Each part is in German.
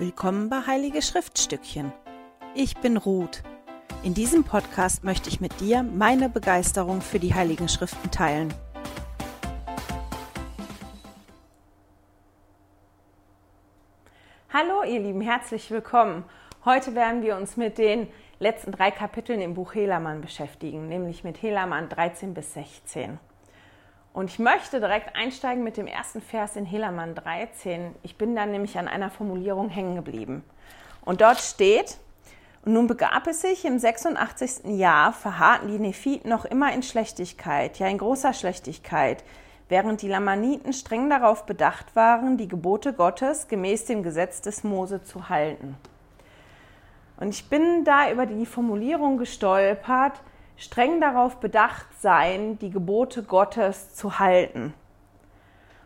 Willkommen bei Heilige Schriftstückchen. Ich bin Ruth. In diesem Podcast möchte ich mit dir meine Begeisterung für die Heiligen Schriften teilen. Hallo ihr Lieben, herzlich willkommen. Heute werden wir uns mit den letzten drei Kapiteln im Buch Helamann beschäftigen, nämlich mit Helamann 13 bis 16. Und ich möchte direkt einsteigen mit dem ersten Vers in Helamann 13. Ich bin dann nämlich an einer Formulierung hängen geblieben. Und dort steht, und nun begab es sich, im 86. Jahr verharrten die Nephiten noch immer in Schlechtigkeit, ja in großer Schlechtigkeit, während die Lamaniten streng darauf bedacht waren, die Gebote Gottes gemäß dem Gesetz des Mose zu halten. Und ich bin da über die Formulierung gestolpert, streng darauf bedacht sein, die Gebote Gottes zu halten.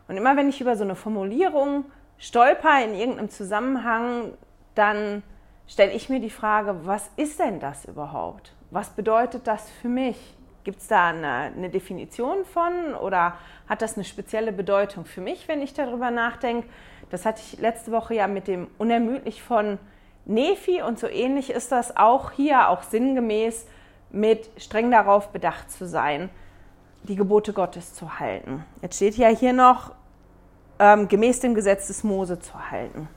Und immer wenn ich über so eine Formulierung stolper in irgendeinem Zusammenhang, dann stelle ich mir die Frage, was ist denn das überhaupt? Was bedeutet das für mich? Gibt es da eine, eine, Definition von oder hat das eine spezielle Bedeutung für mich, wenn ich darüber nachdenke? Das hatte ich letzte Woche ja mit dem Unermüdlich von Nephi und so ähnlich ist das auch hier, auch sinngemäß mit streng darauf bedacht zu sein, die Gebote Gottes zu halten. Jetzt steht ja hier noch, ähm, gemäß dem Gesetz des Mose zu halten.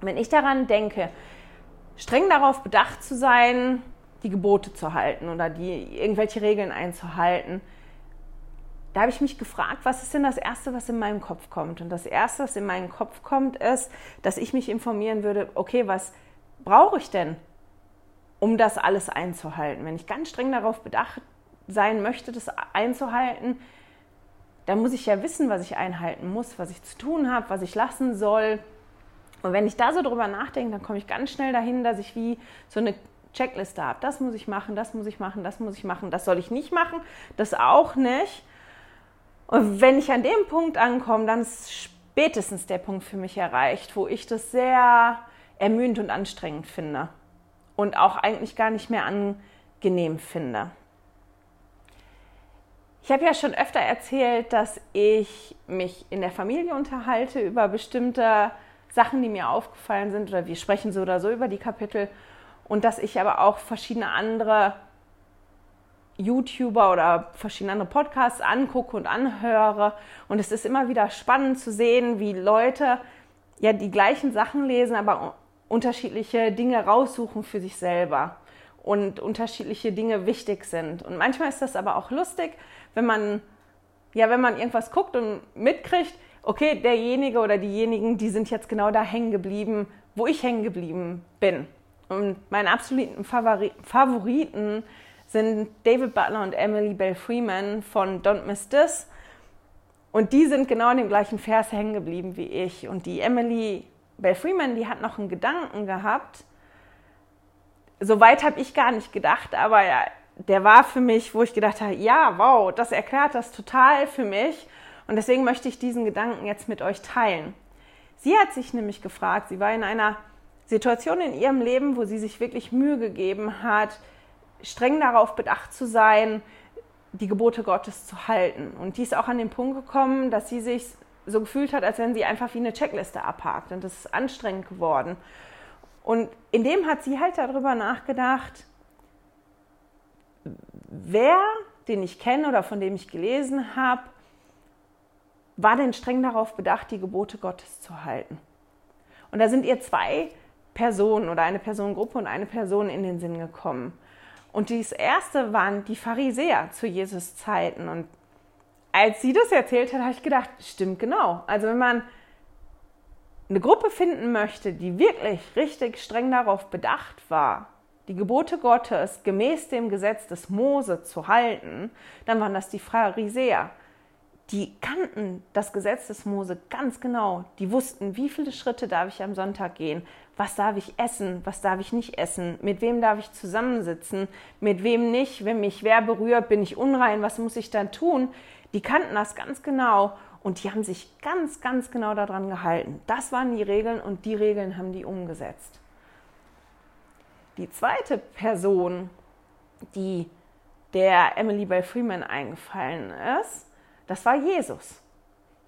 Wenn ich daran denke, streng darauf bedacht zu sein, die Gebote zu halten oder die irgendwelche Regeln einzuhalten, da habe ich mich gefragt, was ist denn das Erste, was in meinem Kopf kommt? Und das Erste, was in meinen Kopf kommt, ist, dass ich mich informieren würde, okay, was brauche ich denn um das alles einzuhalten. Wenn ich ganz streng darauf bedacht sein möchte, das einzuhalten, dann muss ich ja wissen, was ich einhalten muss, was ich zu tun habe, was ich lassen soll. Und wenn ich da so drüber nachdenke, dann komme ich ganz schnell dahin, dass ich wie so eine Checkliste habe. Das muss ich machen, das muss ich machen, das muss ich machen, das soll ich nicht machen, das auch nicht. Und wenn ich an dem Punkt ankomme, dann ist spätestens der Punkt für mich erreicht, wo ich das sehr ermüdend und anstrengend finde und auch eigentlich gar nicht mehr angenehm finde. Ich habe ja schon öfter erzählt, dass ich mich in der Familie unterhalte über bestimmte Sachen, die mir aufgefallen sind, oder wir sprechen so oder so über die Kapitel, und dass ich aber auch verschiedene andere YouTuber oder verschiedene andere Podcasts angucke und anhöre. Und es ist immer wieder spannend zu sehen, wie Leute ja die gleichen Sachen lesen, aber unterschiedliche Dinge raussuchen für sich selber und unterschiedliche Dinge wichtig sind. Und manchmal ist das aber auch lustig, wenn man, ja, wenn man irgendwas guckt und mitkriegt, okay, derjenige oder diejenigen, die sind jetzt genau da hängen geblieben, wo ich hängen geblieben bin. Und meine absoluten Favoriten sind David Butler und Emily Bell Freeman von Don't Miss This. Und die sind genau in dem gleichen Vers hängen geblieben wie ich. Und die Emily Bell Freeman, die hat noch einen Gedanken gehabt. So weit habe ich gar nicht gedacht, aber ja, der war für mich, wo ich gedacht habe, ja, wow, das erklärt das total für mich. Und deswegen möchte ich diesen Gedanken jetzt mit euch teilen. Sie hat sich nämlich gefragt, sie war in einer Situation in ihrem Leben, wo sie sich wirklich Mühe gegeben hat, streng darauf bedacht zu sein, die Gebote Gottes zu halten. Und die ist auch an den Punkt gekommen, dass sie sich so gefühlt hat, als wenn sie einfach wie eine Checkliste abhakt. Und das ist anstrengend geworden. Und in dem hat sie halt darüber nachgedacht, wer, den ich kenne oder von dem ich gelesen habe, war denn streng darauf bedacht, die Gebote Gottes zu halten. Und da sind ihr zwei Personen oder eine Personengruppe und eine Person in den Sinn gekommen. Und das erste waren die Pharisäer zu Jesus Zeiten. Und als sie das erzählt hat, habe ich gedacht, stimmt genau. Also wenn man eine Gruppe finden möchte, die wirklich richtig streng darauf bedacht war, die Gebote Gottes gemäß dem Gesetz des Mose zu halten, dann waren das die Pharisäer. Die kannten das Gesetz des Mose ganz genau. Die wussten, wie viele Schritte darf ich am Sonntag gehen, was darf ich essen, was darf ich nicht essen, mit wem darf ich zusammensitzen, mit wem nicht, wenn mich wer berührt, bin ich unrein, was muss ich dann tun? Die kannten das ganz genau und die haben sich ganz, ganz genau daran gehalten. Das waren die Regeln und die Regeln haben die umgesetzt. Die zweite Person, die der Emily Bell Freeman eingefallen ist, das war Jesus.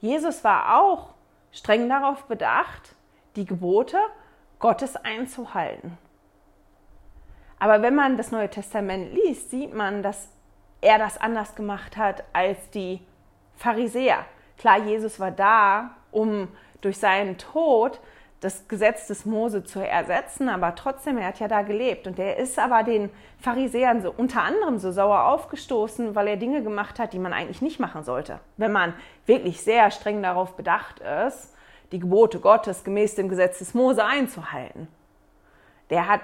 Jesus war auch streng darauf bedacht, die Gebote Gottes einzuhalten. Aber wenn man das Neue Testament liest, sieht man, dass er das anders gemacht hat als die Pharisäer. Klar, Jesus war da, um durch seinen Tod das Gesetz des Mose zu ersetzen, aber trotzdem, er hat ja da gelebt. Und er ist aber den Pharisäern so unter anderem so sauer aufgestoßen, weil er Dinge gemacht hat, die man eigentlich nicht machen sollte. Wenn man wirklich sehr streng darauf bedacht ist, die Gebote Gottes gemäß dem Gesetz des Mose einzuhalten. Der hat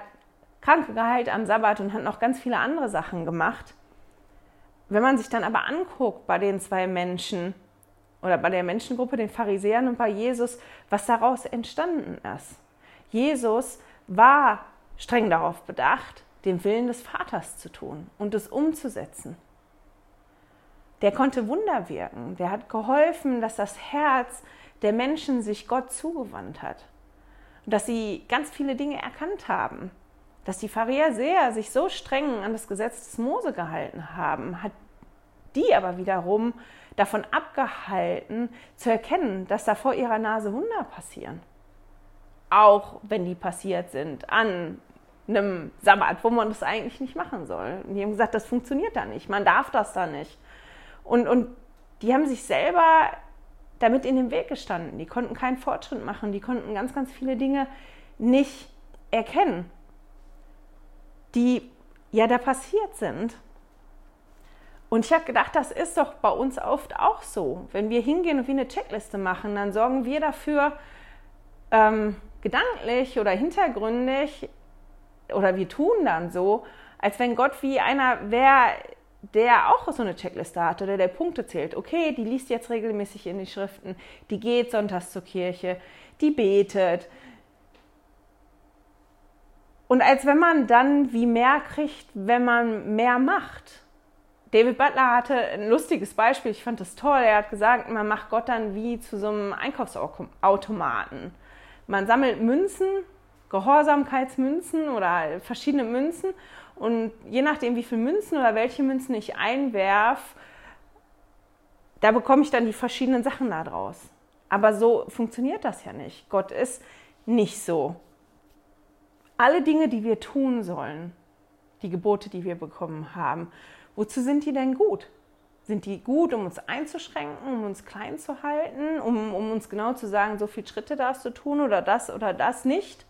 Kranke geheilt am Sabbat und hat noch ganz viele andere Sachen gemacht. Wenn man sich dann aber anguckt bei den zwei Menschen, oder bei der Menschengruppe, den Pharisäern und bei Jesus, was daraus entstanden ist. Jesus war streng darauf bedacht, den Willen des Vaters zu tun und es umzusetzen. Der konnte Wunder wirken. Der hat geholfen, dass das Herz der Menschen sich Gott zugewandt hat. Und dass sie ganz viele Dinge erkannt haben. Dass die Pharisäer sich so streng an das Gesetz des Mose gehalten haben, hat die aber wiederum davon abgehalten, zu erkennen, dass da vor ihrer Nase Wunder passieren. Auch wenn die passiert sind an einem Sabbat, wo man das eigentlich nicht machen soll. Und die haben gesagt, das funktioniert da nicht, man darf das da nicht. Und, und die haben sich selber damit in den Weg gestanden. Die konnten keinen Fortschritt machen, die konnten ganz, ganz viele Dinge nicht erkennen, die ja da passiert sind. Und ich habe gedacht, das ist doch bei uns oft auch so. Wenn wir hingehen und wie eine Checkliste machen, dann sorgen wir dafür, ähm, gedanklich oder hintergründig, oder wir tun dann so, als wenn Gott wie einer wäre, der auch so eine Checkliste hat oder der Punkte zählt. Okay, die liest jetzt regelmäßig in die Schriften, die geht sonntags zur Kirche, die betet. Und als wenn man dann wie mehr kriegt, wenn man mehr macht. David Butler hatte ein lustiges Beispiel, ich fand das toll. Er hat gesagt, man macht Gott dann wie zu so einem Einkaufsautomaten. Man sammelt Münzen, Gehorsamkeitsmünzen oder verschiedene Münzen und je nachdem, wie viele Münzen oder welche Münzen ich einwerf, da bekomme ich dann die verschiedenen Sachen da draus. Aber so funktioniert das ja nicht. Gott ist nicht so. Alle Dinge, die wir tun sollen, die Gebote, die wir bekommen haben, Wozu sind die denn gut? Sind die gut, um uns einzuschränken, um uns klein zu halten, um, um uns genau zu sagen, so viele Schritte darfst du tun oder das oder das nicht?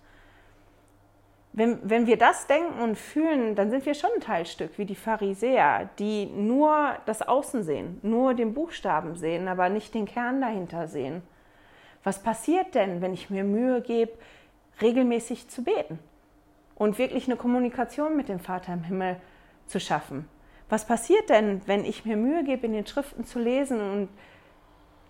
Wenn, wenn wir das denken und fühlen, dann sind wir schon ein Teilstück wie die Pharisäer, die nur das Außen sehen, nur den Buchstaben sehen, aber nicht den Kern dahinter sehen. Was passiert denn, wenn ich mir Mühe gebe, regelmäßig zu beten und wirklich eine Kommunikation mit dem Vater im Himmel zu schaffen? Was passiert denn, wenn ich mir Mühe gebe, in den Schriften zu lesen und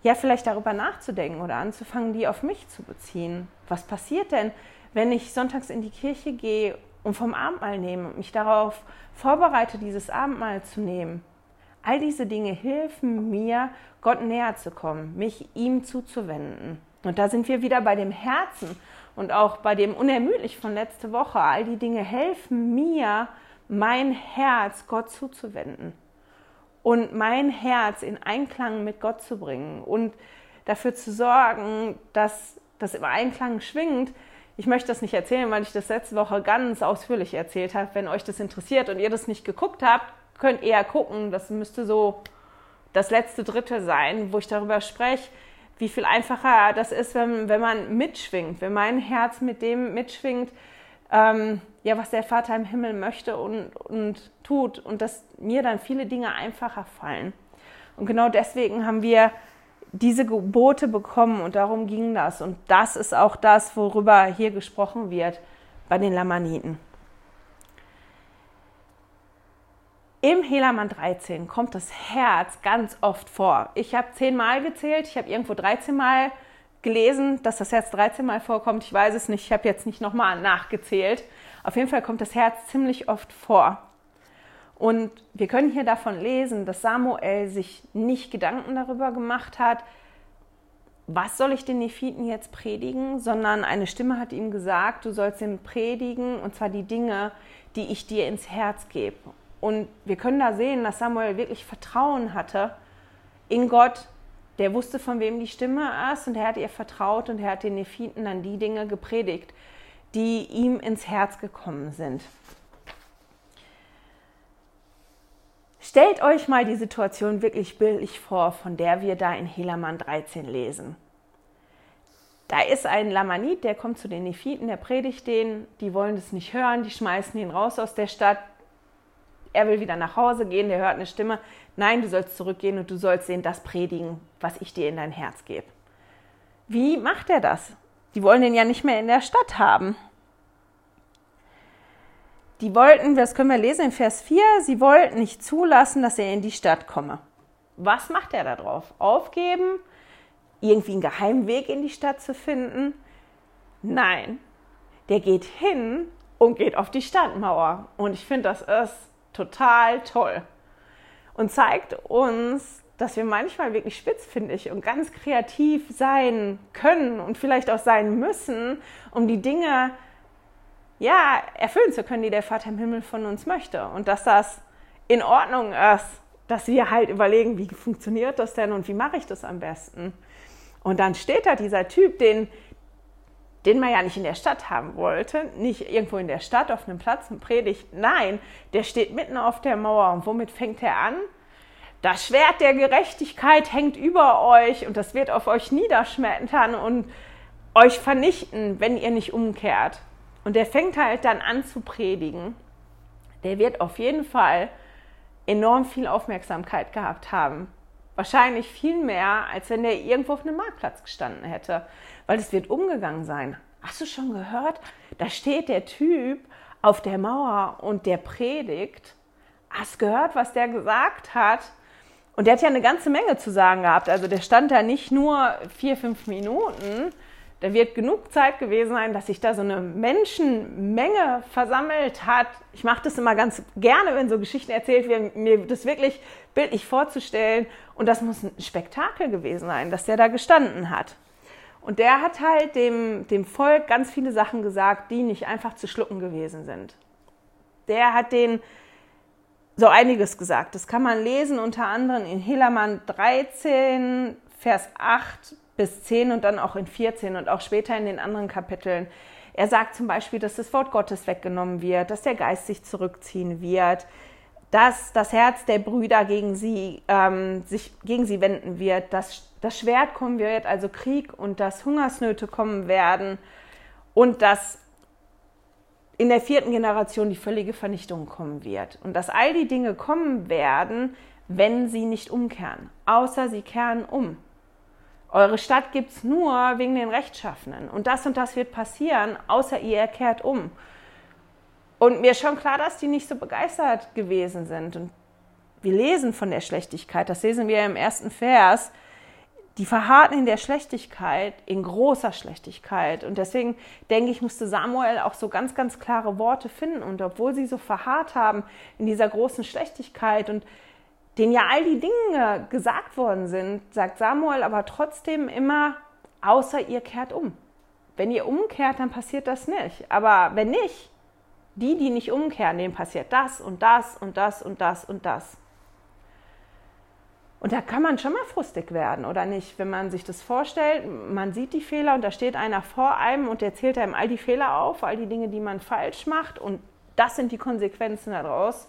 ja, vielleicht darüber nachzudenken oder anzufangen, die auf mich zu beziehen? Was passiert denn, wenn ich sonntags in die Kirche gehe und vom Abendmahl nehme und mich darauf vorbereite, dieses Abendmahl zu nehmen? All diese Dinge helfen mir, Gott näher zu kommen, mich ihm zuzuwenden. Und da sind wir wieder bei dem Herzen und auch bei dem Unermüdlich von letzte Woche. All die Dinge helfen mir, mein Herz Gott zuzuwenden und mein Herz in Einklang mit Gott zu bringen und dafür zu sorgen, dass das im Einklang schwingt. Ich möchte das nicht erzählen, weil ich das letzte Woche ganz ausführlich erzählt habe. Wenn euch das interessiert und ihr das nicht geguckt habt, könnt ihr ja gucken. Das müsste so das letzte Drittel sein, wo ich darüber spreche, wie viel einfacher das ist, wenn, wenn man mitschwingt, wenn mein Herz mit dem mitschwingt, ähm, ja, was der Vater im Himmel möchte und, und tut und dass mir dann viele Dinge einfacher fallen. Und genau deswegen haben wir diese Gebote bekommen und darum ging das. Und das ist auch das, worüber hier gesprochen wird bei den Lamaniten. Im Helaman 13 kommt das Herz ganz oft vor. Ich habe zehnmal gezählt, ich habe irgendwo 13 Mal gelesen, dass das Herz 13 Mal vorkommt. Ich weiß es nicht, ich habe jetzt nicht nochmal nachgezählt. Auf jeden Fall kommt das Herz ziemlich oft vor. Und wir können hier davon lesen, dass Samuel sich nicht Gedanken darüber gemacht hat, was soll ich den Nephiten jetzt predigen, sondern eine Stimme hat ihm gesagt, du sollst ihm predigen, und zwar die Dinge, die ich dir ins Herz gebe. Und wir können da sehen, dass Samuel wirklich Vertrauen hatte in Gott, der wusste, von wem die Stimme ist und er hat ihr vertraut und er hat den Nephiten dann die Dinge gepredigt, die ihm ins Herz gekommen sind. Stellt euch mal die Situation wirklich bildlich vor, von der wir da in Helaman 13 lesen. Da ist ein Lamanit, der kommt zu den Nephiten, der predigt denen, die wollen es nicht hören, die schmeißen ihn raus aus der Stadt. Er will wieder nach Hause gehen, der hört eine Stimme. Nein, du sollst zurückgehen und du sollst denen das predigen, was ich dir in dein Herz gebe. Wie macht er das? Die wollen den ja nicht mehr in der Stadt haben. Die wollten, das können wir lesen in Vers 4, sie wollten nicht zulassen, dass er in die Stadt komme. Was macht er da drauf? Aufgeben? Irgendwie einen geheimen Weg in die Stadt zu finden? Nein, der geht hin und geht auf die Stadtmauer. Und ich finde, das ist total toll. Und zeigt uns, dass wir manchmal wirklich spitzfindig und ganz kreativ sein können und vielleicht auch sein müssen, um die Dinge ja, erfüllen zu können, die der Vater im Himmel von uns möchte. Und dass das in Ordnung ist, dass wir halt überlegen, wie funktioniert das denn und wie mache ich das am besten. Und dann steht da dieser Typ, den, den man ja nicht in der Stadt haben wollte, nicht irgendwo in der Stadt auf einem Platz und predigt. Nein, der steht mitten auf der Mauer. Und womit fängt er an? Das Schwert der Gerechtigkeit hängt über euch und das wird auf euch niederschmettern und euch vernichten, wenn ihr nicht umkehrt. Und der fängt halt dann an zu predigen. Der wird auf jeden Fall enorm viel Aufmerksamkeit gehabt haben. Wahrscheinlich viel mehr, als wenn der irgendwo auf einem Marktplatz gestanden hätte. Weil es wird umgegangen sein. Hast du schon gehört? Da steht der Typ auf der Mauer und der predigt. Hast gehört, was der gesagt hat? Und der hat ja eine ganze Menge zu sagen gehabt. Also der stand da nicht nur vier, fünf Minuten. Da wird genug Zeit gewesen sein, dass sich da so eine Menschenmenge versammelt hat. Ich mache das immer ganz gerne, wenn so Geschichten erzählt werden, mir das wirklich bildlich vorzustellen. Und das muss ein Spektakel gewesen sein, dass der da gestanden hat. Und der hat halt dem, dem Volk ganz viele Sachen gesagt, die nicht einfach zu schlucken gewesen sind. Der hat den so einiges gesagt. Das kann man lesen unter anderem in Helaman 13, Vers 8 bis 10 und dann auch in 14 und auch später in den anderen Kapiteln. Er sagt zum Beispiel, dass das Wort Gottes weggenommen wird, dass der Geist sich zurückziehen wird, dass das Herz der Brüder gegen sie, ähm, sich gegen sie wenden wird, dass das Schwert kommen wird, also Krieg und dass Hungersnöte kommen werden und dass in der vierten Generation die völlige Vernichtung kommen wird. Und dass all die Dinge kommen werden, wenn sie nicht umkehren, außer sie kehren um. Eure Stadt gibt es nur wegen den Rechtschaffenen. Und das und das wird passieren, außer ihr kehrt um. Und mir ist schon klar, dass die nicht so begeistert gewesen sind. Und wir lesen von der Schlechtigkeit, das lesen wir im ersten Vers die verharrten in der Schlechtigkeit, in großer Schlechtigkeit. Und deswegen denke ich, musste Samuel auch so ganz, ganz klare Worte finden. Und obwohl sie so verharrt haben in dieser großen Schlechtigkeit und denen ja all die Dinge gesagt worden sind, sagt Samuel aber trotzdem immer, außer ihr kehrt um. Wenn ihr umkehrt, dann passiert das nicht. Aber wenn nicht, die, die nicht umkehren, denen passiert das und das und das und das und das. Und da kann man schon mal frustig werden, oder nicht? Wenn man sich das vorstellt, man sieht die Fehler und da steht einer vor einem und der zählt einem all die Fehler auf, all die Dinge, die man falsch macht und das sind die Konsequenzen daraus.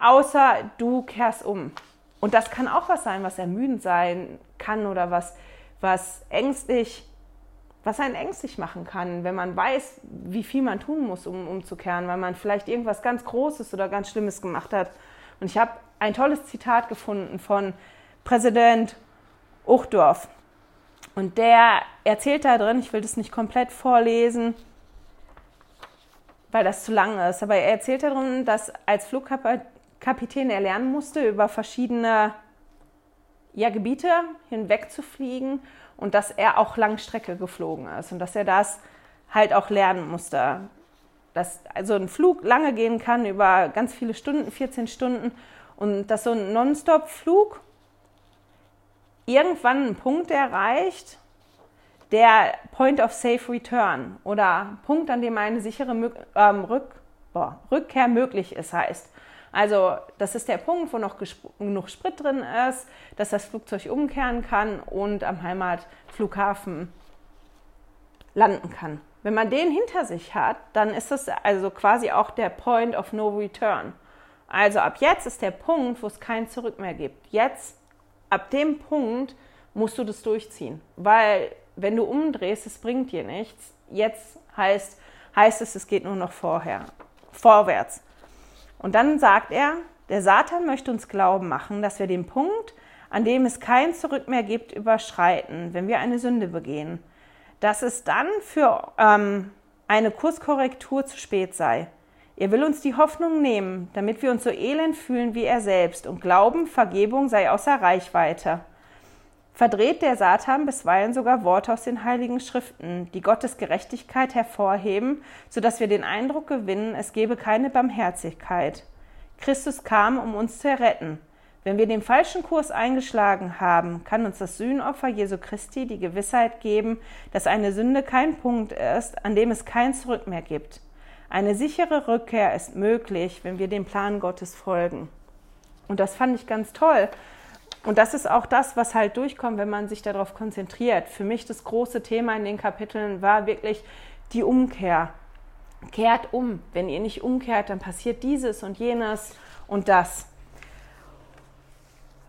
Außer du kehrst um. Und das kann auch was sein, was ermüdend sein kann oder was, was ängstlich, was einen ängstlich machen kann, wenn man weiß, wie viel man tun muss, um umzukehren, weil man vielleicht irgendwas ganz Großes oder ganz Schlimmes gemacht hat. Und ich habe ein tolles Zitat gefunden von Präsident Uchtdorf. Und der erzählt da drin, ich will das nicht komplett vorlesen, weil das zu lang ist, aber er erzählt darin, dass als Flugkapitän er lernen musste, über verschiedene ja, Gebiete hinweg zu fliegen und dass er auch Langstrecke geflogen ist und dass er das halt auch lernen musste. Dass also ein Flug lange gehen kann, über ganz viele Stunden, 14 Stunden und dass so ein Non-Stop-Flug irgendwann einen Punkt erreicht, der Point of Safe Return oder Punkt, an dem eine sichere ähm, Rück, boah, Rückkehr möglich ist, heißt. Also das ist der Punkt, wo noch genug Sprit drin ist, dass das Flugzeug umkehren kann und am Heimatflughafen landen kann. wenn man den hinter sich hat, dann ist das also quasi auch der Point of No Return. Also ab jetzt ist der Punkt, wo es kein Zurück mehr gibt. Jetzt, ab dem Punkt, musst du das durchziehen. Weil wenn du umdrehst, es bringt dir nichts. Jetzt heißt, heißt es, es geht nur noch vorher, vorwärts. Und dann sagt er, der Satan möchte uns glauben machen, dass wir den Punkt, an dem es kein Zurück mehr gibt, überschreiten, wenn wir eine Sünde begehen. Dass es dann für ähm, eine Kurskorrektur zu spät sei. Er will uns die Hoffnung nehmen, damit wir uns so elend fühlen wie er selbst und glauben, Vergebung sei außer Reichweite. Verdreht der Satan bisweilen sogar Worte aus den heiligen Schriften, die Gottes Gerechtigkeit hervorheben, so dass wir den Eindruck gewinnen, es gebe keine Barmherzigkeit. Christus kam, um uns zu erretten. Wenn wir den falschen Kurs eingeschlagen haben, kann uns das Sühnopfer Jesu Christi die Gewissheit geben, dass eine Sünde kein Punkt ist, an dem es kein Zurück mehr gibt. Eine sichere Rückkehr ist möglich, wenn wir dem Plan Gottes folgen. Und das fand ich ganz toll. Und das ist auch das, was halt durchkommt, wenn man sich darauf konzentriert. Für mich das große Thema in den Kapiteln war wirklich die Umkehr. Kehrt um. Wenn ihr nicht umkehrt, dann passiert dieses und jenes und das.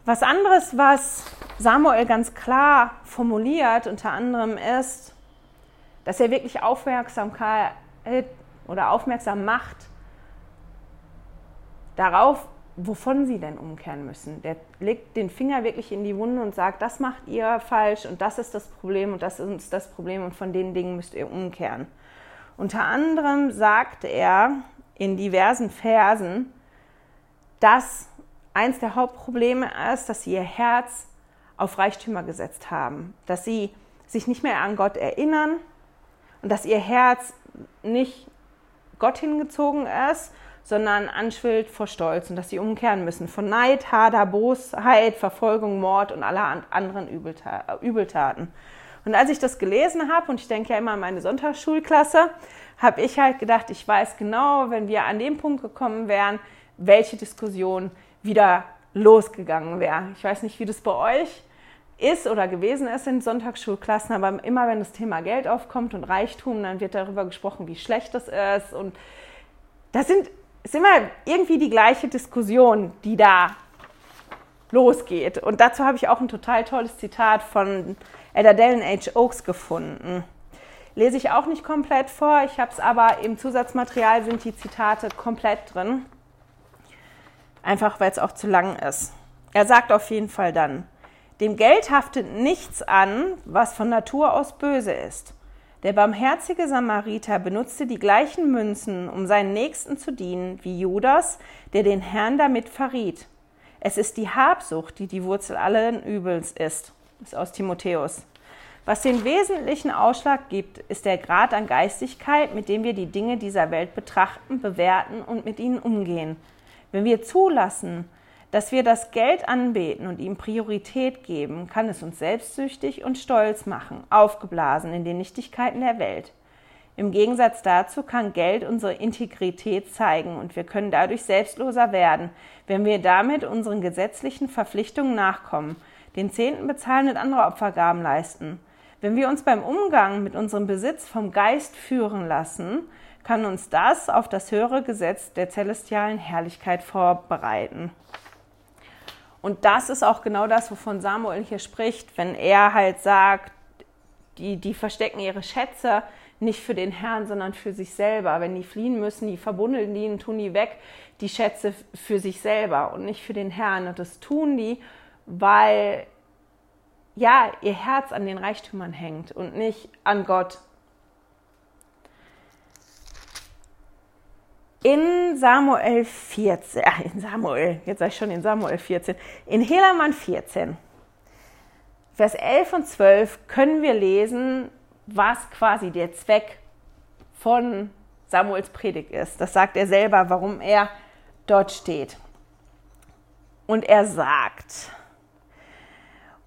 Was anderes, was Samuel ganz klar formuliert, unter anderem ist, dass er wirklich Aufmerksamkeit oder aufmerksam macht darauf, wovon sie denn umkehren müssen. Der legt den Finger wirklich in die Wunde und sagt, das macht ihr falsch und das ist das Problem und das ist das Problem und von den Dingen müsst ihr umkehren. Unter anderem sagt er in diversen Versen, dass eins der Hauptprobleme ist, dass sie ihr Herz auf Reichtümer gesetzt haben, dass sie sich nicht mehr an Gott erinnern und dass ihr Herz nicht Gott hingezogen ist, sondern anschwillt vor Stolz und dass sie umkehren müssen von Neid, Hader, Bosheit, Verfolgung, Mord und aller anderen Übeltaten. Und als ich das gelesen habe, und ich denke ja immer an meine Sonntagsschulklasse, habe ich halt gedacht, ich weiß genau, wenn wir an dem Punkt gekommen wären, welche Diskussion wieder losgegangen wäre. Ich weiß nicht, wie das bei euch ist oder gewesen ist in Sonntagsschulklassen, aber immer wenn das Thema Geld aufkommt und Reichtum, dann wird darüber gesprochen, wie schlecht das ist. Und das sind, ist immer irgendwie die gleiche Diskussion, die da losgeht. Und dazu habe ich auch ein total tolles Zitat von Elder Dellen H. Oaks gefunden. Lese ich auch nicht komplett vor, ich habe es aber im Zusatzmaterial sind die Zitate komplett drin. Einfach weil es auch zu lang ist. Er sagt auf jeden Fall dann, dem Geld haftet nichts an, was von Natur aus böse ist. Der barmherzige Samariter benutzte die gleichen Münzen, um seinen Nächsten zu dienen, wie Judas, der den Herrn damit verriet. Es ist die Habsucht, die die Wurzel allen Übels ist. Ist aus Timotheus. Was den wesentlichen Ausschlag gibt, ist der Grad an Geistigkeit, mit dem wir die Dinge dieser Welt betrachten, bewerten und mit ihnen umgehen. Wenn wir zulassen, dass wir das Geld anbeten und ihm Priorität geben, kann es uns selbstsüchtig und stolz machen, aufgeblasen in den Nichtigkeiten der Welt. Im Gegensatz dazu kann Geld unsere Integrität zeigen und wir können dadurch selbstloser werden, wenn wir damit unseren gesetzlichen Verpflichtungen nachkommen, den Zehnten bezahlen und andere Opfergaben leisten. Wenn wir uns beim Umgang mit unserem Besitz vom Geist führen lassen, kann uns das auf das höhere Gesetz der celestialen Herrlichkeit vorbereiten. Und das ist auch genau das, wovon Samuel hier spricht, wenn er halt sagt, die, die verstecken ihre Schätze nicht für den Herrn, sondern für sich selber. Wenn die fliehen müssen, die verbundeln die tun die weg, die Schätze für sich selber und nicht für den Herrn. Und das tun die, weil ja, ihr Herz an den Reichtümern hängt und nicht an Gott in Samuel 14, äh, in Samuel, jetzt sage ich schon in Samuel 14, in Helaman 14, Vers 11 und 12 können wir lesen, was quasi der Zweck von Samuels Predigt ist. Das sagt er selber, warum er dort steht. Und er sagt,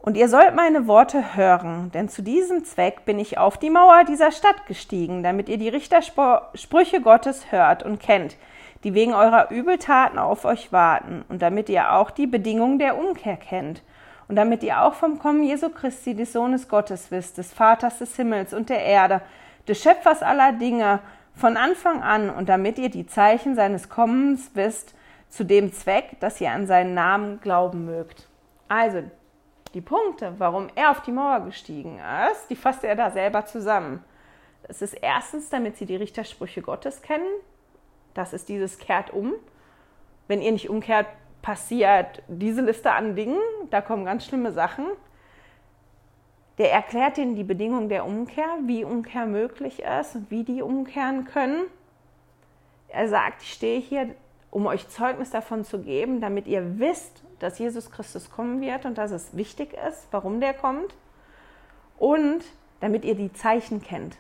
und ihr sollt meine Worte hören, denn zu diesem Zweck bin ich auf die Mauer dieser Stadt gestiegen, damit ihr die Richtersprüche Gottes hört und kennt, die wegen eurer Übeltaten auf euch warten, und damit ihr auch die Bedingungen der Umkehr kennt, und damit ihr auch vom Kommen Jesu Christi, des Sohnes Gottes wisst, des Vaters des Himmels und der Erde, des Schöpfers aller Dinge von Anfang an und damit ihr die Zeichen seines Kommens wisst, zu dem Zweck, dass ihr an seinen Namen glauben mögt. Also, die Punkte, warum er auf die Mauer gestiegen ist, die fasst er da selber zusammen. Es ist erstens, damit sie die Richtersprüche Gottes kennen. Das ist dieses kehrt um. Wenn ihr nicht umkehrt, passiert diese Liste an Dingen. Da kommen ganz schlimme Sachen. Der erklärt ihnen die Bedingungen der Umkehr, wie Umkehr möglich ist und wie die umkehren können. Er sagt, ich stehe hier, um euch Zeugnis davon zu geben, damit ihr wisst, dass Jesus Christus kommen wird und dass es wichtig ist, warum der kommt. Und damit ihr die Zeichen kennt,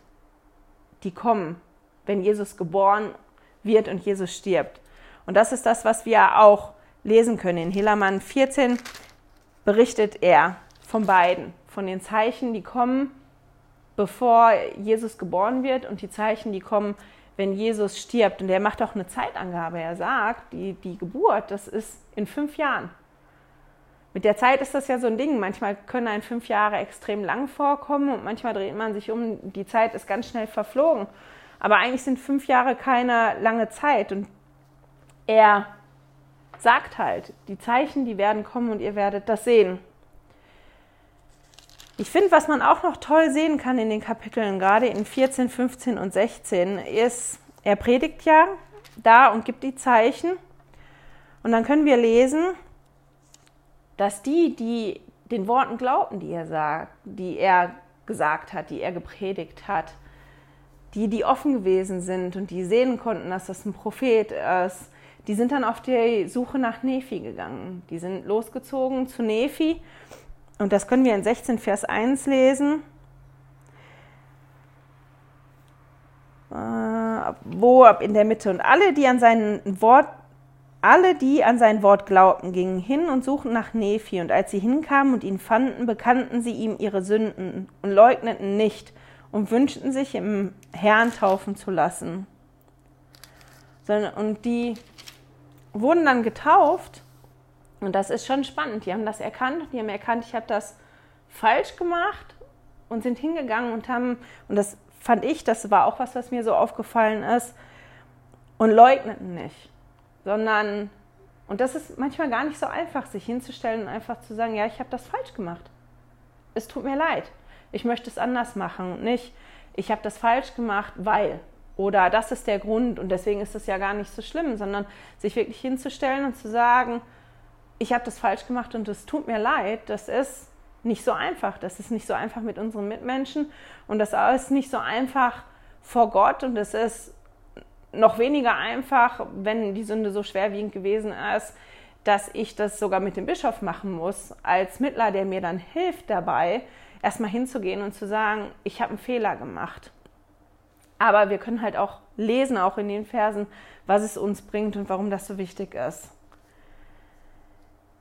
die kommen, wenn Jesus geboren wird und Jesus stirbt. Und das ist das, was wir auch lesen können. In Helaman 14 berichtet er von beiden, von den Zeichen, die kommen, bevor Jesus geboren wird und die Zeichen, die kommen, wenn Jesus stirbt. Und er macht auch eine Zeitangabe. Er sagt, die, die Geburt, das ist in fünf Jahren. Mit der Zeit ist das ja so ein Ding. Manchmal können ein fünf Jahre extrem lang vorkommen und manchmal dreht man sich um, die Zeit ist ganz schnell verflogen. Aber eigentlich sind fünf Jahre keine lange Zeit. Und er sagt halt, die Zeichen, die werden kommen und ihr werdet das sehen. Ich finde, was man auch noch toll sehen kann in den Kapiteln, gerade in 14, 15 und 16, ist, er predigt ja da und gibt die Zeichen. Und dann können wir lesen, dass die, die den Worten glaubten, die er sagt, die er gesagt hat, die er gepredigt hat, die, die offen gewesen sind und die sehen konnten, dass das ein Prophet ist, die sind dann auf die Suche nach Nephi gegangen. Die sind losgezogen zu Nephi und das können wir in 16 Vers 1 lesen. Äh, wo ab in der Mitte und alle, die an sein Wort alle, die an sein Wort glaubten, gingen hin und suchten nach Nephi, und als sie hinkamen und ihn fanden, bekannten sie ihm ihre Sünden und leugneten nicht und wünschten sich im Herrn taufen zu lassen. Und die wurden dann getauft und das ist schon spannend. Die haben das erkannt, die haben erkannt, ich habe das falsch gemacht und sind hingegangen und haben, und das fand ich, das war auch was, was mir so aufgefallen ist, und leugneten nicht, sondern, und das ist manchmal gar nicht so einfach, sich hinzustellen und einfach zu sagen, ja, ich habe das falsch gemacht. Es tut mir leid. Ich möchte es anders machen. Nicht, ich habe das falsch gemacht, weil. Oder das ist der Grund und deswegen ist es ja gar nicht so schlimm, sondern sich wirklich hinzustellen und zu sagen, ich habe das falsch gemacht und es tut mir leid, das ist nicht so einfach. Das ist nicht so einfach mit unseren Mitmenschen und das ist nicht so einfach vor Gott und es ist noch weniger einfach, wenn die Sünde so schwerwiegend gewesen ist, dass ich das sogar mit dem Bischof machen muss, als Mittler, der mir dann hilft dabei, erstmal hinzugehen und zu sagen, ich habe einen Fehler gemacht. Aber wir können halt auch lesen, auch in den Versen, was es uns bringt und warum das so wichtig ist.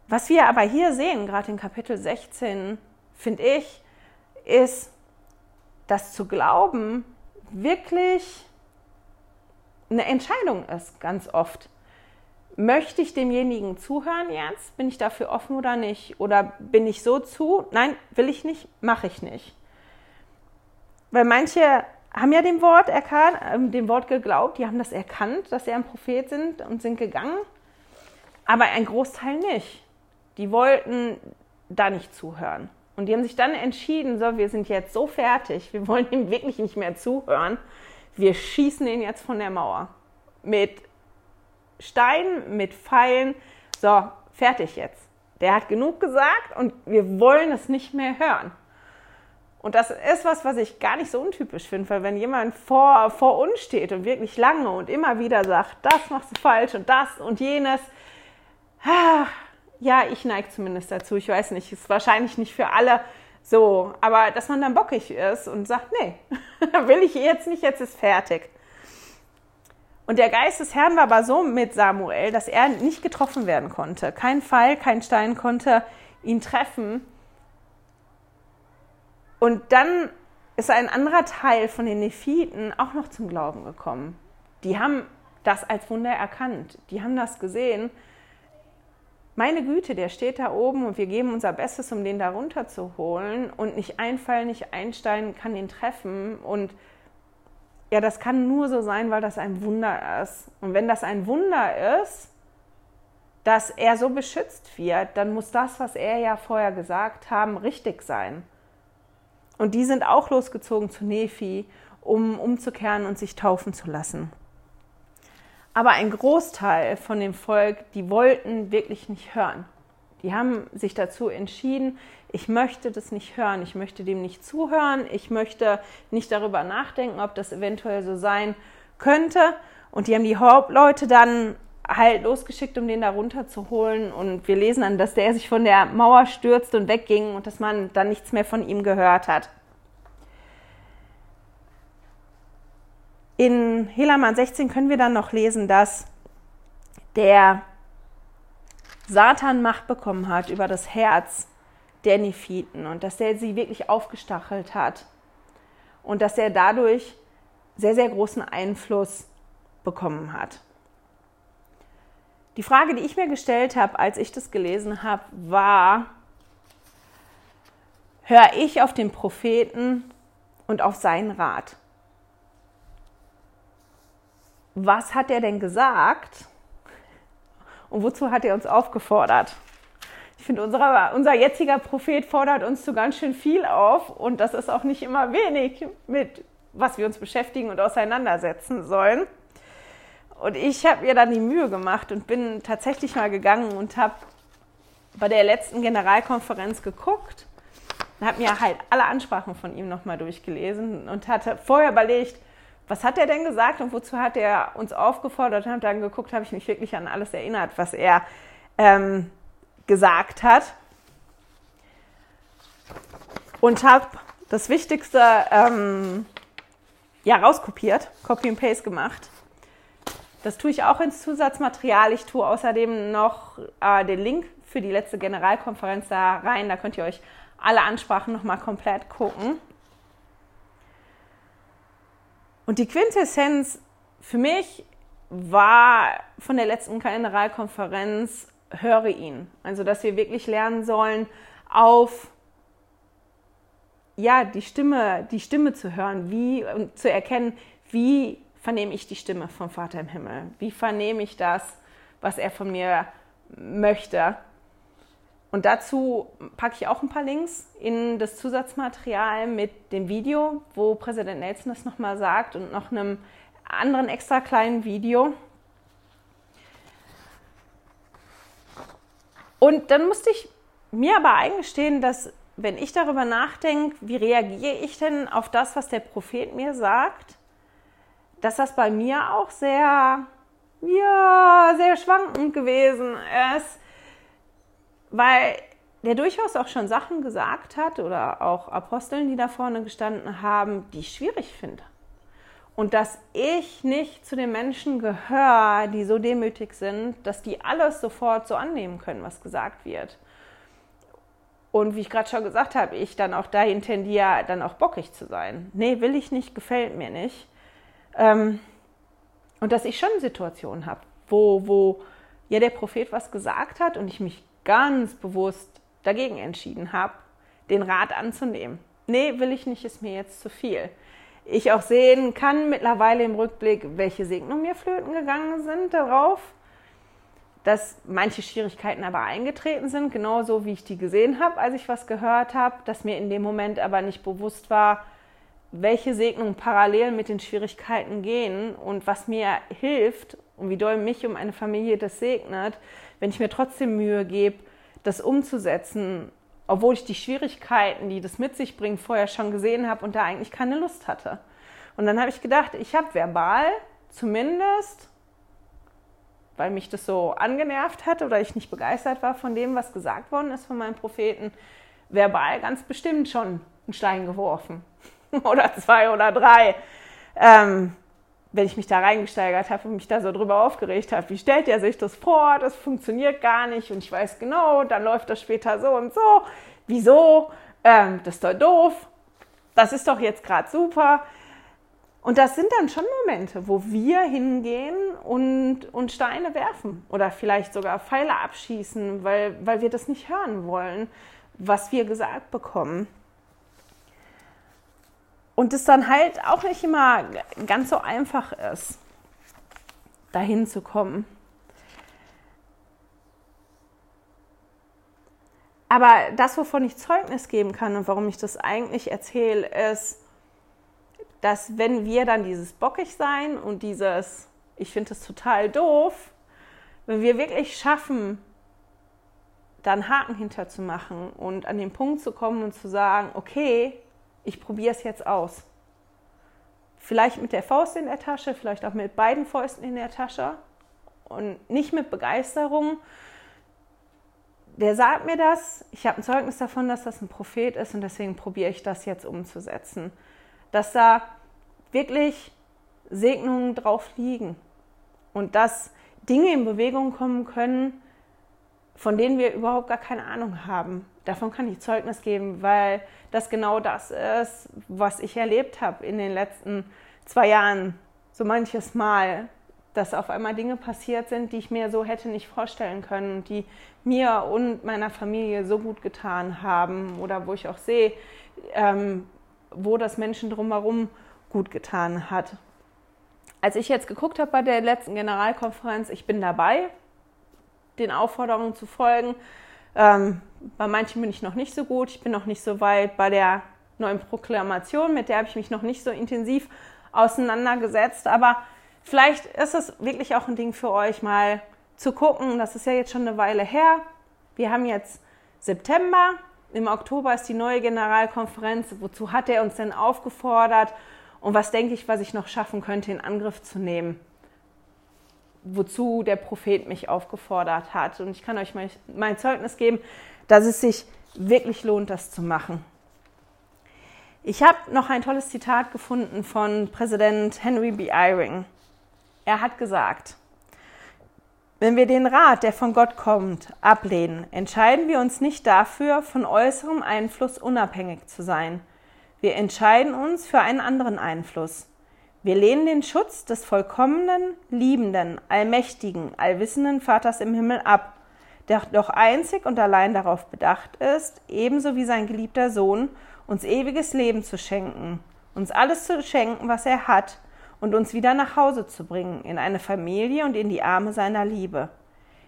Was wir aber hier sehen, gerade in Kapitel 16, finde ich, ist, dass zu glauben wirklich eine Entscheidung ist, ganz oft. Möchte ich demjenigen zuhören jetzt? Bin ich dafür offen oder nicht? Oder bin ich so zu? Nein, will ich nicht, mache ich nicht. Weil manche haben ja dem Wort erkannt, ähm, dem Wort geglaubt, die haben das erkannt, dass sie ein Prophet sind und sind gegangen, aber ein Großteil nicht. Die wollten da nicht zuhören. Und die haben sich dann entschieden, so, wir sind jetzt so fertig, wir wollen ihm wirklich nicht mehr zuhören. Wir schießen ihn jetzt von der Mauer. Mit Steinen, mit Pfeilen. So, fertig jetzt. Der hat genug gesagt und wir wollen es nicht mehr hören. Und das ist was, was ich gar nicht so untypisch finde, weil wenn jemand vor, vor uns steht und wirklich lange und immer wieder sagt, das machst du falsch und das und jenes, ja, ich neige zumindest dazu. Ich weiß nicht, ist wahrscheinlich nicht für alle so, aber dass man dann bockig ist und sagt, nee, will ich jetzt nicht, jetzt ist fertig. Und der Geist des Herrn war aber so mit Samuel, dass er nicht getroffen werden konnte. Kein Pfeil, kein Stein konnte ihn treffen. Und dann ist ein anderer Teil von den Nephiten auch noch zum Glauben gekommen. Die haben das als Wunder erkannt. Die haben das gesehen. Meine Güte, der steht da oben und wir geben unser Bestes, um den da runter zu holen. Und nicht ein Fall, nicht ein Stein kann ihn treffen. Und ja, das kann nur so sein, weil das ein Wunder ist. Und wenn das ein Wunder ist, dass er so beschützt wird, dann muss das, was er ja vorher gesagt haben, richtig sein. Und die sind auch losgezogen zu Nephi, um umzukehren und sich taufen zu lassen. Aber ein Großteil von dem Volk, die wollten wirklich nicht hören. Die haben sich dazu entschieden, ich möchte das nicht hören, ich möchte dem nicht zuhören, ich möchte nicht darüber nachdenken, ob das eventuell so sein könnte. Und die haben die Hauptleute dann halt losgeschickt, um den da runterzuholen. Und wir lesen dann, dass der sich von der Mauer stürzte und wegging und dass man dann nichts mehr von ihm gehört hat. In Helaman 16 können wir dann noch lesen, dass der Satan Macht bekommen hat über das Herz der Nephiten und dass er sie wirklich aufgestachelt hat und dass er dadurch sehr, sehr großen Einfluss bekommen hat. Die Frage, die ich mir gestellt habe, als ich das gelesen habe, war, höre ich auf den Propheten und auf seinen Rat? Was hat er denn gesagt und wozu hat er uns aufgefordert? Ich finde, unser jetziger Prophet fordert uns zu ganz schön viel auf und das ist auch nicht immer wenig, mit was wir uns beschäftigen und auseinandersetzen sollen. Und ich habe mir dann die Mühe gemacht und bin tatsächlich mal gegangen und habe bei der letzten Generalkonferenz geguckt und habe mir halt alle Ansprachen von ihm nochmal durchgelesen und hatte vorher überlegt, was hat er denn gesagt und wozu hat er uns aufgefordert? Und dann geguckt, habe ich mich wirklich an alles erinnert, was er ähm, gesagt hat. Und habe das Wichtigste ähm, ja, rauskopiert, Copy and Paste gemacht. Das tue ich auch ins Zusatzmaterial. Ich tue außerdem noch äh, den Link für die letzte Generalkonferenz da rein. Da könnt ihr euch alle Ansprachen nochmal komplett gucken. Und die Quintessenz für mich war von der letzten Generalkonferenz, höre ihn. Also, dass wir wirklich lernen sollen, auf ja, die Stimme, die Stimme zu hören, wie und zu erkennen, wie vernehme ich die Stimme vom Vater im Himmel? Wie vernehme ich das, was er von mir möchte? Und dazu packe ich auch ein paar Links in das Zusatzmaterial mit dem Video, wo Präsident Nelson das nochmal sagt und noch einem anderen extra kleinen Video. Und dann musste ich mir aber eingestehen, dass wenn ich darüber nachdenke, wie reagiere ich denn auf das, was der Prophet mir sagt, dass das bei mir auch sehr, ja, sehr schwankend gewesen ist weil der durchaus auch schon Sachen gesagt hat oder auch Aposteln, die da vorne gestanden haben, die ich schwierig finde. Und dass ich nicht zu den Menschen gehöre, die so demütig sind, dass die alles sofort so annehmen können, was gesagt wird. Und wie ich gerade schon gesagt habe, ich dann auch dahin tendiere, dann auch bockig zu sein. Nee, will ich nicht, gefällt mir nicht. Ähm, und dass ich schon Situationen habe, wo, wo ja der Prophet was gesagt hat und ich mich ganz bewusst dagegen entschieden habe, den Rat anzunehmen. Nee, will ich nicht, ist mir jetzt zu viel. Ich auch sehen kann mittlerweile im Rückblick, welche Segnungen mir flöten gegangen sind darauf, dass manche Schwierigkeiten aber eingetreten sind, genauso wie ich die gesehen habe, als ich was gehört habe, dass mir in dem Moment aber nicht bewusst war, welche Segnungen parallel mit den Schwierigkeiten gehen und was mir hilft und wie doll mich und meine Familie das segnet, wenn ich mir trotzdem Mühe gebe, das umzusetzen, obwohl ich die Schwierigkeiten, die das mit sich bringt, vorher schon gesehen habe und da eigentlich keine Lust hatte. Und dann habe ich gedacht, ich habe verbal zumindest, weil mich das so angenervt hat oder ich nicht begeistert war von dem, was gesagt worden ist von meinem Propheten, verbal ganz bestimmt schon einen Stein geworfen. oder zwei oder drei. Ähm, wenn ich mich da reingesteigert habe und mich da so drüber aufgeregt habe, wie stellt er sich das vor, das funktioniert gar nicht und ich weiß genau, dann läuft das später so und so, wieso, ähm, das ist doch doof, das ist doch jetzt gerade super. Und das sind dann schon Momente, wo wir hingehen und, und Steine werfen oder vielleicht sogar Pfeile abschießen, weil, weil wir das nicht hören wollen, was wir gesagt bekommen. Und es dann halt auch nicht immer ganz so einfach ist, dahin zu kommen. Aber das, wovon ich Zeugnis geben kann und warum ich das eigentlich erzähle, ist, dass wenn wir dann dieses bockig sein und dieses, ich finde es total doof, wenn wir wirklich schaffen, da einen Haken hinterzumachen und an den Punkt zu kommen und zu sagen, okay, ich probiere es jetzt aus. Vielleicht mit der Faust in der Tasche, vielleicht auch mit beiden Fäusten in der Tasche und nicht mit Begeisterung. Der sagt mir das, ich habe ein Zeugnis davon, dass das ein Prophet ist und deswegen probiere ich das jetzt umzusetzen dass da wirklich Segnungen drauf liegen und dass Dinge in Bewegung kommen können, von denen wir überhaupt gar keine Ahnung haben. Davon kann ich Zeugnis geben, weil das genau das ist, was ich erlebt habe in den letzten zwei Jahren. So manches Mal, dass auf einmal Dinge passiert sind, die ich mir so hätte nicht vorstellen können, die mir und meiner Familie so gut getan haben oder wo ich auch sehe, ähm, wo das Menschen drumherum gut getan hat. Als ich jetzt geguckt habe bei der letzten Generalkonferenz, ich bin dabei, den Aufforderungen zu folgen. Ähm, bei manchen bin ich noch nicht so gut. Ich bin noch nicht so weit bei der neuen Proklamation, mit der habe ich mich noch nicht so intensiv auseinandergesetzt. Aber vielleicht ist es wirklich auch ein Ding für euch, mal zu gucken. Das ist ja jetzt schon eine Weile her. Wir haben jetzt September. Im Oktober ist die neue Generalkonferenz. Wozu hat er uns denn aufgefordert? Und was denke ich, was ich noch schaffen könnte, in Angriff zu nehmen? Wozu der Prophet mich aufgefordert hat. Und ich kann euch mein, Zeugnis geben, dass es sich wirklich lohnt, das zu machen. Ich habe noch ein tolles Zitat gefunden von Präsident Henry B. Eyring. Er hat gesagt, wenn wir den Rat, der von Gott kommt, ablehnen, entscheiden wir uns nicht dafür, von äußerem Einfluss unabhängig zu sein. Wir entscheiden uns für einen anderen Einfluss. Wir lehnen den Schutz des vollkommenen, liebenden, allmächtigen, allwissenden Vaters im Himmel ab, der doch einzig und allein darauf bedacht ist, ebenso wie sein geliebter Sohn, uns ewiges Leben zu schenken, uns alles zu schenken, was er hat, und uns wieder nach Hause zu bringen, in eine Familie und in die Arme seiner Liebe.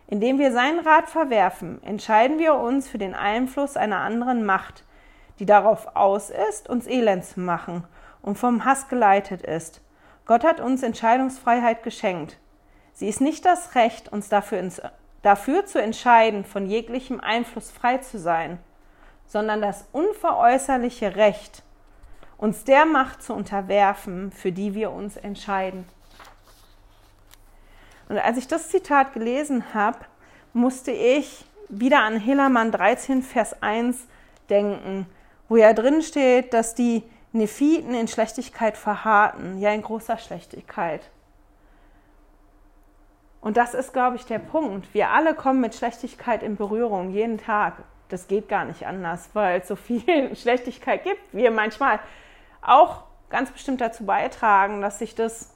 Indem wir seinen Rat verwerfen, entscheiden wir uns für den Einfluss einer anderen Macht, die darauf aus ist, uns elend zu machen und vom Hass geleitet ist. Gott hat uns Entscheidungsfreiheit geschenkt. Sie ist nicht das Recht, uns dafür, ins, dafür zu entscheiden, von jeglichem Einfluss frei zu sein, sondern das unveräußerliche Recht, uns der Macht zu unterwerfen, für die wir uns entscheiden. Und als ich das Zitat gelesen habe, musste ich wieder an Helaman 13, Vers 1 denken, wo ja drin steht, dass die Nephiten in Schlechtigkeit verharrten, ja in großer Schlechtigkeit. Und das ist, glaube ich, der Punkt. Wir alle kommen mit Schlechtigkeit in Berührung, jeden Tag. Das geht gar nicht anders, weil es so viel Schlechtigkeit gibt. Wir manchmal auch ganz bestimmt dazu beitragen, dass sich das,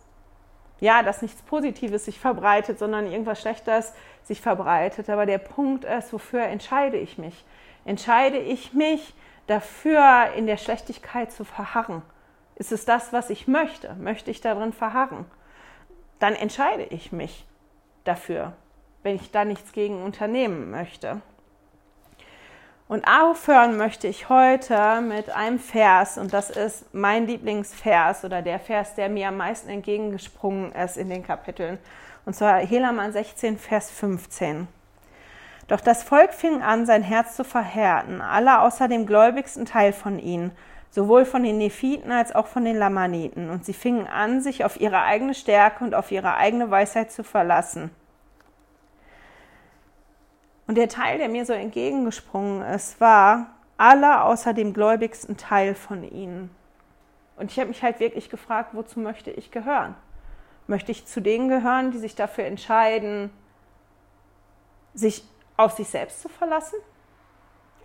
ja, dass nichts Positives sich verbreitet, sondern irgendwas Schlechtes sich verbreitet. Aber der Punkt ist, wofür entscheide ich mich? Entscheide ich mich dafür, in der Schlechtigkeit zu verharren? Ist es das, was ich möchte? Möchte ich darin verharren? Dann entscheide ich mich dafür, wenn ich da nichts gegen unternehmen möchte. Und aufhören möchte ich heute mit einem Vers, und das ist mein Lieblingsvers oder der Vers, der mir am meisten entgegengesprungen ist in den Kapiteln. Und zwar Helaman 16, Vers 15. Doch das Volk fing an, sein Herz zu verhärten, alle außer dem gläubigsten Teil von ihnen, sowohl von den Nephiten als auch von den Lamaniten. Und sie fingen an, sich auf ihre eigene Stärke und auf ihre eigene Weisheit zu verlassen. Und der Teil, der mir so entgegengesprungen ist, war alle außer dem gläubigsten Teil von ihnen. Und ich habe mich halt wirklich gefragt, wozu möchte ich gehören? Möchte ich zu denen gehören, die sich dafür entscheiden, sich auf sich selbst zu verlassen?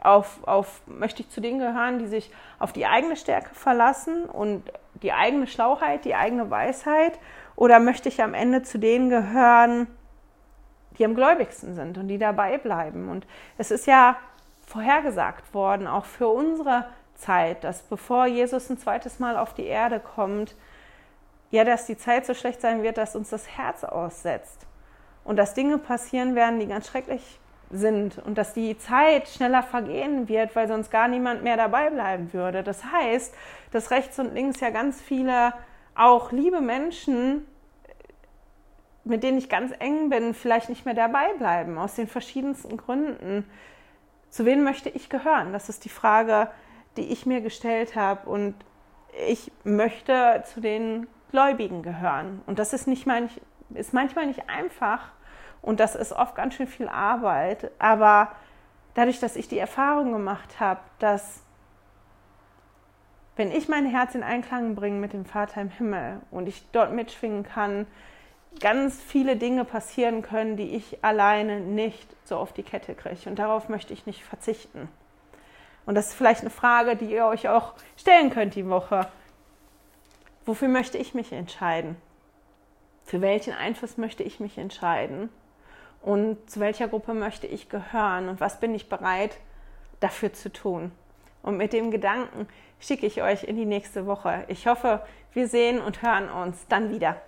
Auf, auf, möchte ich zu denen gehören, die sich auf die eigene Stärke verlassen und die eigene Schlauheit, die eigene Weisheit? Oder möchte ich am Ende zu denen gehören, die am gläubigsten sind und die dabei bleiben. Und es ist ja vorhergesagt worden, auch für unsere Zeit, dass bevor Jesus ein zweites Mal auf die Erde kommt, ja, dass die Zeit so schlecht sein wird, dass uns das Herz aussetzt und dass Dinge passieren werden, die ganz schrecklich sind und dass die Zeit schneller vergehen wird, weil sonst gar niemand mehr dabei bleiben würde. Das heißt, dass rechts und links ja ganz viele auch liebe Menschen, mit denen ich ganz eng bin, vielleicht nicht mehr dabei bleiben, aus den verschiedensten Gründen. Zu wem möchte ich gehören? Das ist die Frage, die ich mir gestellt habe. Und ich möchte zu den Gläubigen gehören. Und das ist, nicht mein, ist manchmal nicht einfach und das ist oft ganz schön viel Arbeit. Aber dadurch, dass ich die Erfahrung gemacht habe, dass wenn ich mein Herz in Einklang bringe mit dem Vater im Himmel und ich dort mitschwingen kann, ganz viele Dinge passieren können, die ich alleine nicht so auf die Kette kriege. Und darauf möchte ich nicht verzichten. Und das ist vielleicht eine Frage, die ihr euch auch stellen könnt die Woche. Wofür möchte ich mich entscheiden? Für welchen Einfluss möchte ich mich entscheiden? Und zu welcher Gruppe möchte ich gehören? Und was bin ich bereit dafür zu tun? Und mit dem Gedanken schicke ich euch in die nächste Woche. Ich hoffe, wir sehen und hören uns dann wieder.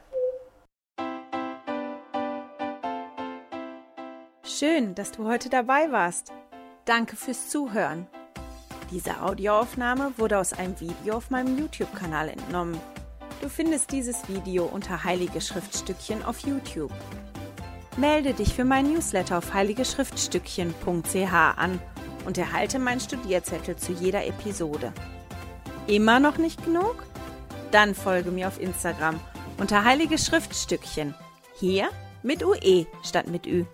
Schön, dass du heute dabei warst. Danke fürs Zuhören. Diese Audioaufnahme wurde aus einem Video auf meinem YouTube-Kanal entnommen. Du findest dieses Video unter Heilige Schriftstückchen auf YouTube. Melde dich für mein Newsletter auf heiligeschriftstückchen.ch an und erhalte meinen Studierzettel zu jeder Episode. Immer noch nicht genug? Dann folge mir auf Instagram unter Heilige Schriftstückchen. Hier mit UE statt mit Ü.